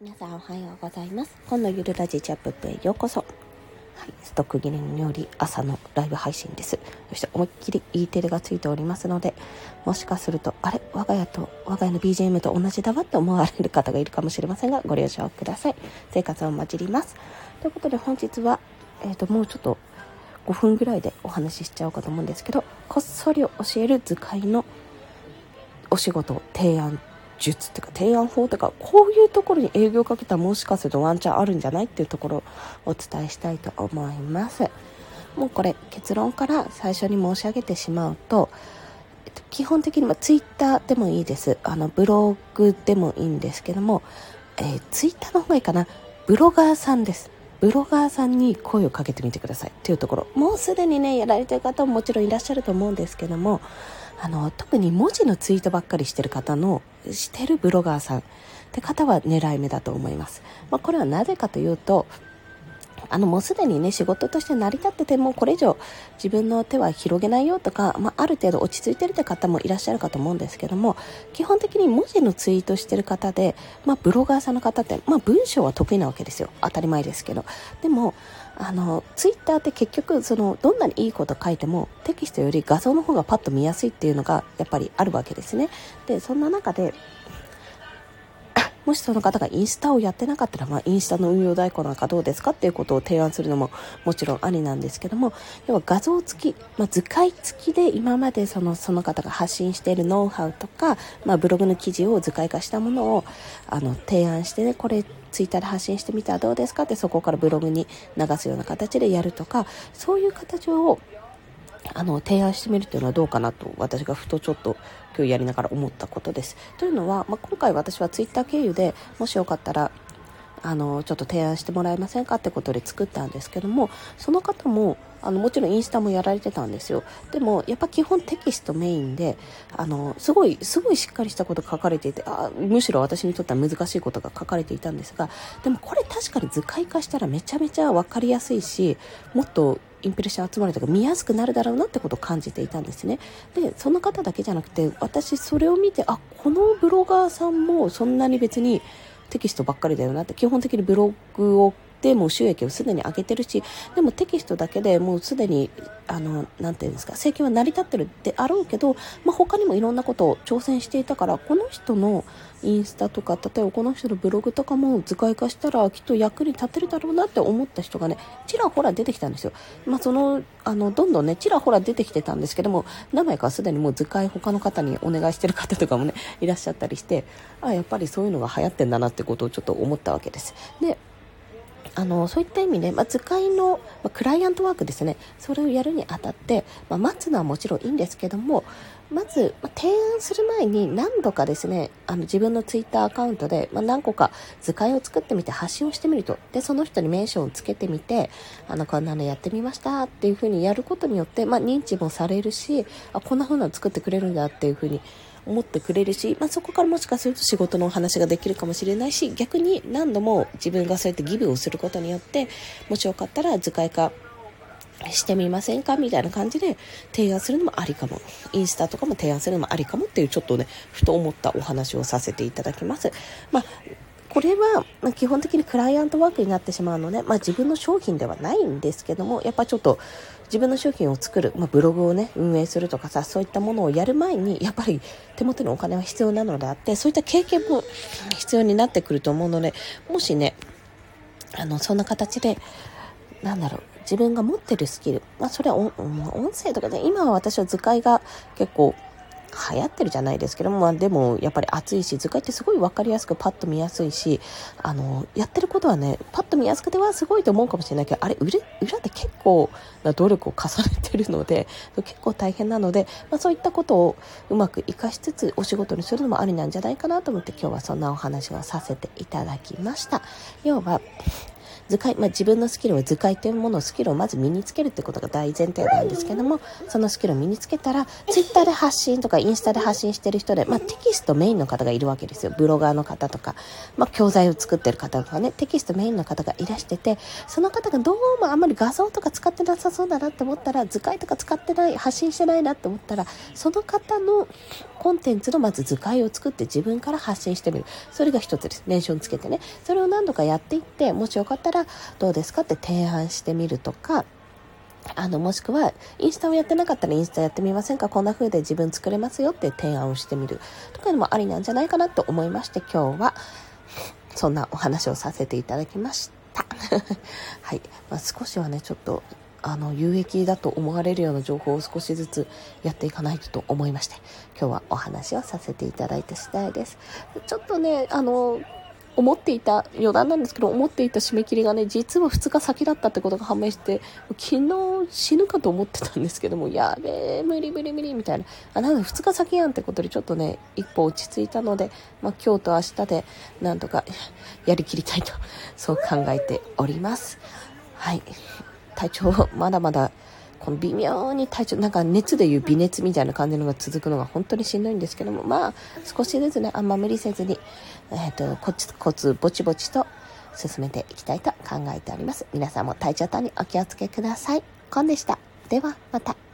皆さんおはようございます。今度ゆるラジチャップへようこそ。はいストック切れにより朝のライブ配信です。そして思いっきり E テレがついておりますのでもしかするとあれ我が家と我が家の BGM と同じだわって思われる方がいるかもしれませんがご了承ください。生活を混じります。ということで本日はえっ、ー、ともうちょっと5分ぐらいでお話ししちゃおうかと思うんですけどこっそり教える図解のお仕事提案術っていうか提案法とかこういうところに営業かけたらもしかするとワンチャンあるんじゃないっていうところをお伝えしたいと思います。もうこれ結論から最初に申し上げてしまうと基本的にはツイッターでもいいです。あのブログでもいいんですけども、えー、ツイッターの方がいいかな。ブロガーさんです。ブロガーさんに声をかけてみてくださいっていうところ。もうすでにねやられてる方ももちろんいらっしゃると思うんですけどもあの特に文字のツイートばっかりしてる方のしてるブロガーさんって方は狙い目だと思います、まあ、これはなぜかというとあのもうすでにね仕事として成り立っててもこれ以上自分の手は広げないよとか、まあ、ある程度落ち着いてるって方もいらっしゃるかと思うんですけども基本的に文字のツイートしてる方で、まあ、ブロガーさんの方って、まあ、文章は得意なわけですよ。当たり前ですけど。でもあのツイッターって結局そのどんなにいいこと書いてもテキストより画像の方がパッと見やすいっていうのがやっぱりあるわけですね。でそんな中でもしその方がインスタをやってなかったら、まあ、インスタの運用代行なんかどうですかっていうことを提案するのももちろんありなんですけども要は画像付き、まあ、図解付きで今までそのその方が発信しているノウハウとか、まあ、ブログの記事を図解化したものをあの提案してねこれツイッターで発信してみたらどうですかってそこからブログに流すような形でやるとかそういう形をあの提案してみるというのはどうかなと私がふとちょっと今日やりながら思ったことです。というのは、まあ、今回私はツイッター経由でもしよかったらあのちょっと提案してもらえませんかってことで作ったんですけどもその方もあのもちろんインスタもやられてたんですよでもやっぱ基本テキストメインであのすごいすごいしっかりしたことが書かれていてあむしろ私にとっては難しいことが書かれていたんですがでもこれ確かに図解化したらめちゃめちゃ分かりやすいしもっとインプレッション集まるとか見やすくなるだろうなってことを感じていたんですね。でその方だけじゃなくて私それを見てあこのブロガーさんもそんなに別にテキストばっかりだよなって基本的にブログをでも収益をすでに上げてるしでもテキストだけでもうすでにあのなていうんですか政権は成り立ってるであろうけど、まあ、他にもいろんなことを挑戦していたからこの人のインスタとか例えばこの人のブログとかも図解化したらきっと役に立てるだろうなって思った人がねちらほら出てきたんですよ、まあ、そのあのどんどんねちらほら出てきてたんですけども何枚かすでにもう図解他の方にお願いしてる方とかもねいらっしゃったりしてあやっぱりそういうのが流行ってんだなってことをちょっと思ったわけです。であのそういった意味で、まあ、図解の、まあ、クライアントワークですね。それをやるにあたって、まあ、待つのはもちろんいいんですけどもまず、ま提案する前に何度かですねあの自分のツイッターアカウントで、ま何個か図解を作ってみて発信をしてみると。でその人にメンションをつけてみてあのこんなのやってみましたっていう風にやることによって、ま認知もされるしあこんな風なの作ってくれるんだっていう風に思ってくれるし、まあ、そこからもしかすると仕事のお話ができるかもしれないし逆に何度も自分がそうやってギブをすることによってもしよかったら図解化してみませんか？みたいな感じで提案するのもありかも。インスタとかも提案するのもありかもっていうちょっとね、ふと思ったお話をさせていただきます。まあこれは、ま基本的にクライアントワークになってしまうので、まあ、自分の商品ではないんですけどもやっぱちょっと自分の商品を作る、まあ、ブログをね運営するとかさそういったものをやる前にやっぱり手元にお金は必要なのであってそういった経験も必要になってくると思うのでもしねあのそんな形でなんだろう自分が持ってるスキル、まあ、それは音声とかね今は私は図解が結構流行ってるじゃないですけども、まあ、でもやっぱり熱いし図解ってすごい分かりやすくパッと見やすいしあのやってることはねパッと見やすくてはすごいと思うかもしれないけどあれ裏裏で結構な努力を重ねてるので結構大変なので、まあ、そういったことをうまく活かしつつお仕事にするのもありなんじゃないかなと思って今日はそんなお話をさせていただきました。要は図解、まあ、自分のスキルは図解というものをスキルをまず身につけるってことが大前提なんですけどもそのスキルを身につけたらツイッターで発信とかインスタで発信してる人で、まあ、テキストメインの方がいるわけですよ。ブロガーの方とか、まあ、教材を作ってる方とかねテキストメインの方がいらしててその方がどうもあんまり画像とか使ってなさそうだなって思ったら図解とか使ってない発信してないなって思ったらその方のコンテンツのまず図解を作って自分から発信してみる。それが一つです。メンションつけてね。それを何度かやっていってもしよかったらどうですか？って提案してみるとかあの、もしくは、インスタをやってなかったらインスタやってみませんか？こんな風で自分作れますよって提案をしてみるとかでもありなんじゃないかなと思いまして、今日は、そんなお話をさせていただきました。はい。まあ、少しはね、ちょっと、あの、有益だと思われるような情報を少しずつやっていかないとと思いまして、今日はお話をさせていただいた次第です。ちょっとね、あの、思っていた、余談なんですけど、思っていた締め切りがね、実は2日先だったってことが判明して、昨日死ぬかと思ってたんですけども、やべえ、無理無理無理みたいな。あ、なので2日先やんってことでちょっとね、一歩落ち着いたので、まあ今日と明日でなんとかやりきりたいと、そう考えております。はい。体調、まだまだこの微妙に体調、なんか熱でいう微熱みたいな感じのが続くのが本当にしんどいんですけども、まあ、少しずつね、あんま無理せずに、えっ、ー、と、コツコツぼちぼちと進めていきたいと考えております。皆さんも体調等にお気をつけください。コンでした。では、また。